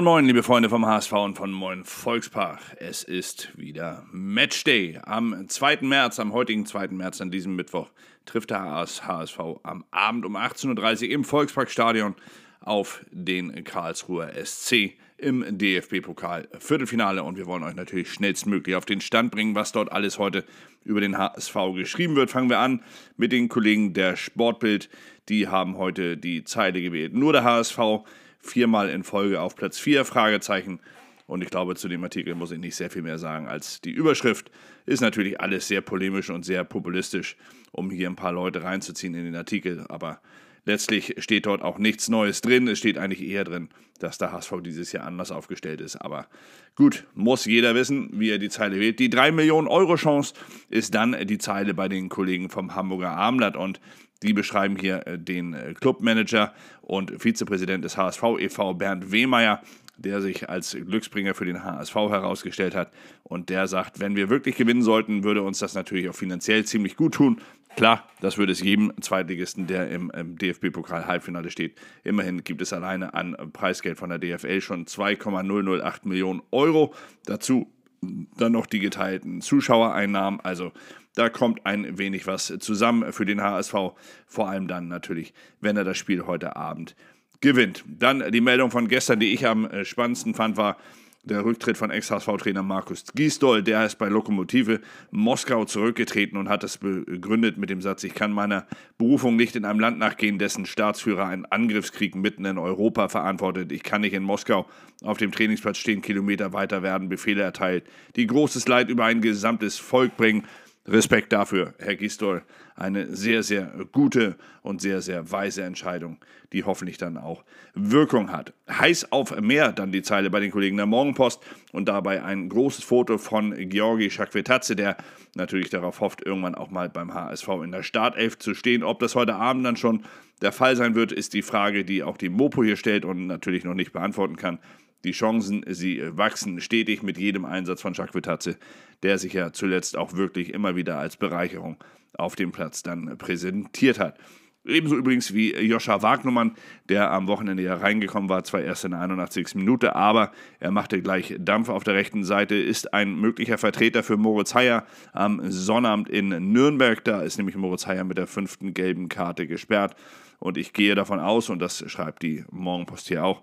Moin Moin, liebe Freunde vom HSV und von Moin Volkspark. Es ist wieder Matchday. Am 2. März, am heutigen 2. März, an diesem Mittwoch, trifft der HSV am Abend um 18.30 Uhr im Volksparkstadion auf den Karlsruher SC im DFB-Pokal Viertelfinale. Und wir wollen euch natürlich schnellstmöglich auf den Stand bringen, was dort alles heute über den HSV geschrieben wird. Fangen wir an mit den Kollegen der Sportbild. Die haben heute die Zeile gewählt. Nur der HSV viermal in Folge auf Platz 4, Fragezeichen. Und ich glaube, zu dem Artikel muss ich nicht sehr viel mehr sagen als die Überschrift. Ist natürlich alles sehr polemisch und sehr populistisch, um hier ein paar Leute reinzuziehen in den Artikel. Aber letztlich steht dort auch nichts Neues drin. Es steht eigentlich eher drin, dass der HSV dieses Jahr anders aufgestellt ist. Aber gut, muss jeder wissen, wie er die Zeile wählt. Die 3 Millionen Euro Chance ist dann die Zeile bei den Kollegen vom Hamburger Abendblatt. Und die beschreiben hier äh, den äh, Clubmanager und Vizepräsident des HSV e.V. Bernd Wehmeier, der sich als Glücksbringer für den HSV herausgestellt hat. Und der sagt, wenn wir wirklich gewinnen sollten, würde uns das natürlich auch finanziell ziemlich gut tun. Klar, das würde es jedem Zweitligisten, der im, im DFB-Pokal-Halbfinale steht. Immerhin gibt es alleine an Preisgeld von der DFL schon 2,008 Millionen Euro. Dazu dann noch die geteilten Zuschauereinnahmen. Also da kommt ein wenig was zusammen für den HSV, vor allem dann natürlich, wenn er das Spiel heute Abend gewinnt. Dann die Meldung von gestern, die ich am äh, spannendsten fand, war der Rücktritt von Ex-HSV-Trainer Markus Gisdol. Der ist bei Lokomotive Moskau zurückgetreten und hat es begründet mit dem Satz, ich kann meiner Berufung nicht in einem Land nachgehen, dessen Staatsführer einen Angriffskrieg mitten in Europa verantwortet. Ich kann nicht in Moskau auf dem Trainingsplatz stehen, Kilometer weiter werden Befehle erteilt, die großes Leid über ein gesamtes Volk bringen Respekt dafür, Herr Gistol. Eine sehr, sehr gute und sehr, sehr weise Entscheidung, die hoffentlich dann auch Wirkung hat. Heiß auf mehr, dann die Zeile bei den Kollegen der Morgenpost und dabei ein großes Foto von Georgi Schakwetatze, der natürlich darauf hofft, irgendwann auch mal beim HSV in der Startelf zu stehen. Ob das heute Abend dann schon der Fall sein wird, ist die Frage, die auch die Mopo hier stellt und natürlich noch nicht beantworten kann. Die Chancen, sie wachsen stetig mit jedem Einsatz von Jacques Vitatze, der sich ja zuletzt auch wirklich immer wieder als Bereicherung auf dem Platz dann präsentiert hat. Ebenso übrigens wie Joscha Wagnermann, der am Wochenende ja reingekommen war, zwar erst in der 81. Minute, aber er machte gleich Dampf auf der rechten Seite, ist ein möglicher Vertreter für Moritz Heyer am Sonnabend in Nürnberg. Da ist nämlich Moritz Heyer mit der fünften gelben Karte gesperrt. Und ich gehe davon aus, und das schreibt die Morgenpost hier auch,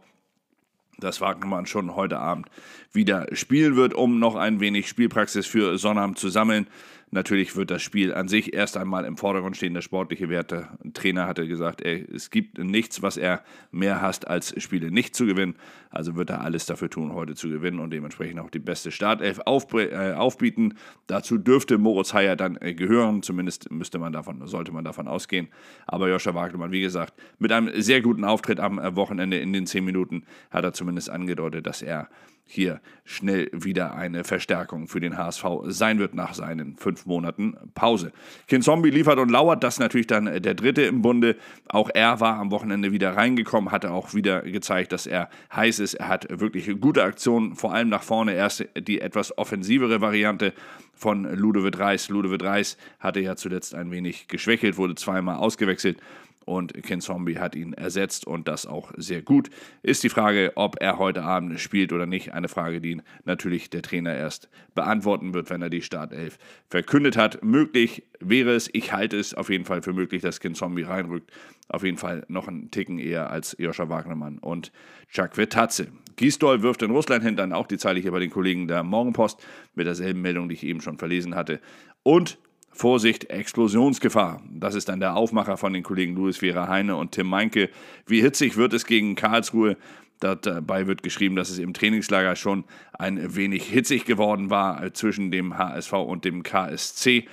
dass Wagnermann schon heute Abend wieder spielen wird, um noch ein wenig Spielpraxis für Sonnabend zu sammeln. Natürlich wird das Spiel an sich erst einmal im Vordergrund stehen, der sportliche Wert. Der Trainer hatte gesagt, ey, es gibt nichts, was er mehr hasst, als Spiele nicht zu gewinnen. Also wird er alles dafür tun, heute zu gewinnen und dementsprechend auch die beste Startelf auf, äh, aufbieten. Dazu dürfte Moritz Heyer dann äh, gehören, zumindest müsste man davon, sollte man davon ausgehen. Aber Joscha Wagnermann, wie gesagt, mit einem sehr guten Auftritt am äh, Wochenende in den zehn Minuten hat er zumindest angedeutet, dass er hier schnell wieder eine Verstärkung für den HSV sein wird nach seinen fünf Monaten Pause. Kin Zombie liefert und lauert, das natürlich dann der dritte im Bunde. Auch er war am Wochenende wieder reingekommen, hatte auch wieder gezeigt, dass er heiß ist. Er hat wirklich gute Aktionen, vor allem nach vorne. Erst die etwas offensivere Variante von Ludovic Reis. Ludovic Reis hatte ja zuletzt ein wenig geschwächelt, wurde zweimal ausgewechselt und Ken Zombie hat ihn ersetzt und das auch sehr gut. Ist die Frage, ob er heute Abend spielt oder nicht, eine Frage, die natürlich der Trainer erst beantworten wird, wenn er die Startelf verkündet hat. Möglich wäre es, ich halte es auf jeden Fall für möglich, dass Ken Zombie reinrückt. Auf jeden Fall noch einen Ticken eher als Joscha Wagnermann und Chuck Vertatze. Gisdol wirft in Russland hin, dann auch die Zeile hier bei den Kollegen der Morgenpost mit derselben Meldung, die ich eben schon verlesen hatte. Und Vorsicht, Explosionsgefahr. Das ist dann der Aufmacher von den Kollegen Louis Vera Heine und Tim Meinke. Wie hitzig wird es gegen Karlsruhe? Dabei wird geschrieben, dass es im Trainingslager schon ein wenig hitzig geworden war zwischen dem HSV und dem KSC.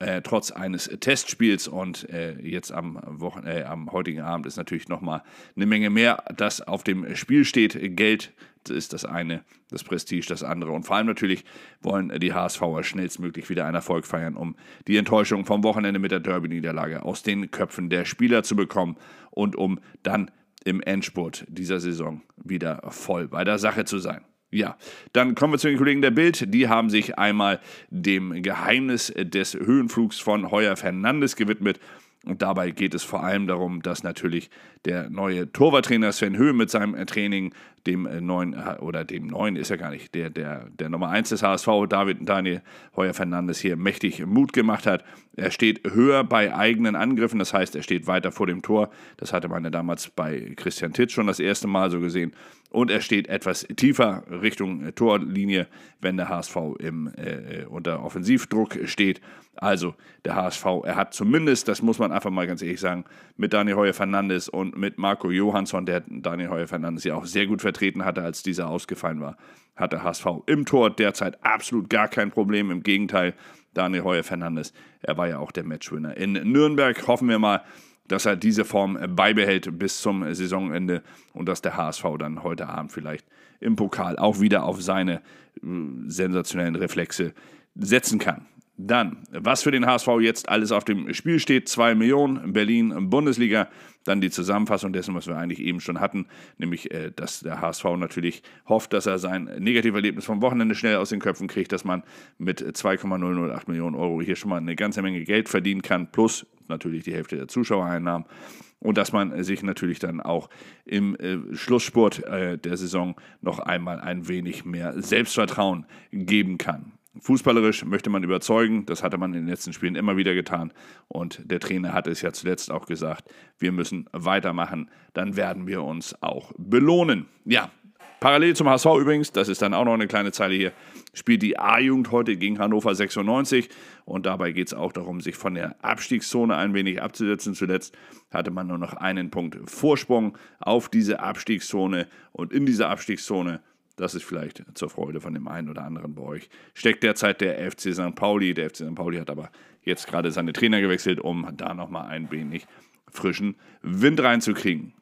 Äh, trotz eines Testspiels und äh, jetzt am, Wochen äh, am heutigen Abend ist natürlich nochmal eine Menge mehr, das auf dem Spiel steht. Geld ist das eine, das Prestige das andere. Und vor allem natürlich wollen die HSVer schnellstmöglich wieder einen Erfolg feiern, um die Enttäuschung vom Wochenende mit der Derby-Niederlage aus den Köpfen der Spieler zu bekommen und um dann im Endspurt dieser Saison wieder voll bei der Sache zu sein. Ja, dann kommen wir zu den Kollegen der Bild. Die haben sich einmal dem Geheimnis des Höhenflugs von Heuer Fernandes gewidmet Und dabei geht es vor allem darum, dass natürlich der neue Torwarttrainer Sven Höhe mit seinem äh, Training dem äh, neuen, äh, oder dem neuen ist er gar nicht, der, der, der Nummer 1 des HSV, David Daniel Heuer Fernandes, hier mächtig Mut gemacht hat. Er steht höher bei eigenen Angriffen, das heißt, er steht weiter vor dem Tor. Das hatte man ja damals bei Christian Titz schon das erste Mal so gesehen. Und er steht etwas tiefer Richtung Torlinie, wenn der HSV im, äh, unter Offensivdruck steht. Also der HSV, er hat zumindest, das muss man einfach mal ganz ehrlich sagen, mit Daniel Heuer Fernandes und mit Marco Johansson, der Daniel Heuer Fernandes ja auch sehr gut vertreten hatte, als dieser ausgefallen war, hat der HSV im Tor derzeit absolut gar kein Problem. Im Gegenteil, Daniel Heuer Fernandes, er war ja auch der Matchwinner in Nürnberg. Hoffen wir mal, dass er diese Form beibehält bis zum Saisonende und dass der HSV dann heute Abend vielleicht im Pokal auch wieder auf seine äh, sensationellen Reflexe setzen kann. Dann, was für den HSV jetzt alles auf dem Spiel steht: 2 Millionen, Berlin, Bundesliga. Dann die Zusammenfassung dessen, was wir eigentlich eben schon hatten, nämlich, äh, dass der HSV natürlich hofft, dass er sein Negativerlebnis vom Wochenende schnell aus den Köpfen kriegt, dass man mit 2,008 Millionen Euro hier schon mal eine ganze Menge Geld verdienen kann, plus natürlich die Hälfte der Zuschauereinnahmen. Und dass man sich natürlich dann auch im äh, Schlussspurt äh, der Saison noch einmal ein wenig mehr Selbstvertrauen geben kann. Fußballerisch möchte man überzeugen, das hatte man in den letzten Spielen immer wieder getan. Und der Trainer hat es ja zuletzt auch gesagt, wir müssen weitermachen, dann werden wir uns auch belohnen. Ja, parallel zum HSV übrigens, das ist dann auch noch eine kleine Zeile hier, spielt die A-Jugend heute gegen Hannover 96. Und dabei geht es auch darum, sich von der Abstiegszone ein wenig abzusetzen. Zuletzt hatte man nur noch einen Punkt Vorsprung auf diese Abstiegszone. Und in dieser Abstiegszone das ist vielleicht zur Freude von dem einen oder anderen bei euch. Steckt derzeit der FC St. Pauli. Der FC St. Pauli hat aber jetzt gerade seine Trainer gewechselt, um da nochmal ein wenig frischen Wind reinzukriegen.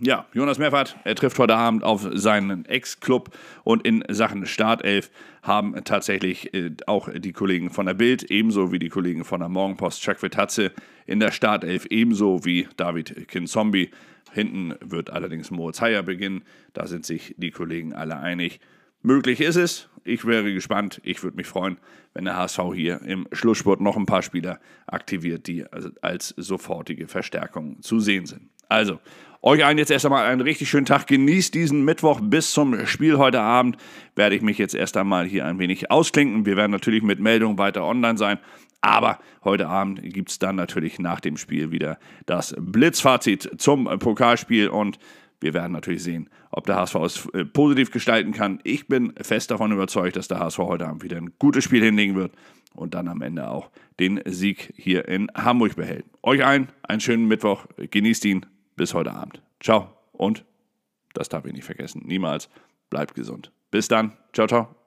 Ja, Jonas Meffert, er trifft heute Abend auf seinen Ex-Club und in Sachen Startelf haben tatsächlich äh, auch die Kollegen von der Bild, ebenso wie die Kollegen von der Morgenpost Chuck Vitatze in der Startelf, ebenso wie David Kinzombie Hinten wird allerdings Moritz Heyer beginnen. Da sind sich die Kollegen alle einig. Möglich ist es. Ich wäre gespannt. Ich würde mich freuen, wenn der HSV hier im Schlusssport noch ein paar Spieler aktiviert, die als sofortige Verstärkung zu sehen sind. Also, euch allen jetzt erst einmal einen richtig schönen Tag. Genießt diesen Mittwoch bis zum Spiel heute Abend. Werde ich mich jetzt erst einmal hier ein wenig ausklinken. Wir werden natürlich mit Meldungen weiter online sein. Aber heute Abend gibt es dann natürlich nach dem Spiel wieder das Blitzfazit zum Pokalspiel und wir werden natürlich sehen, ob der HSV es äh, positiv gestalten kann. Ich bin fest davon überzeugt, dass der HSV heute Abend wieder ein gutes Spiel hinlegen wird und dann am Ende auch den Sieg hier in Hamburg behält. Euch allen einen schönen Mittwoch. Genießt ihn bis heute Abend. Ciao und das darf ich nicht vergessen. Niemals bleibt gesund. Bis dann. Ciao, ciao.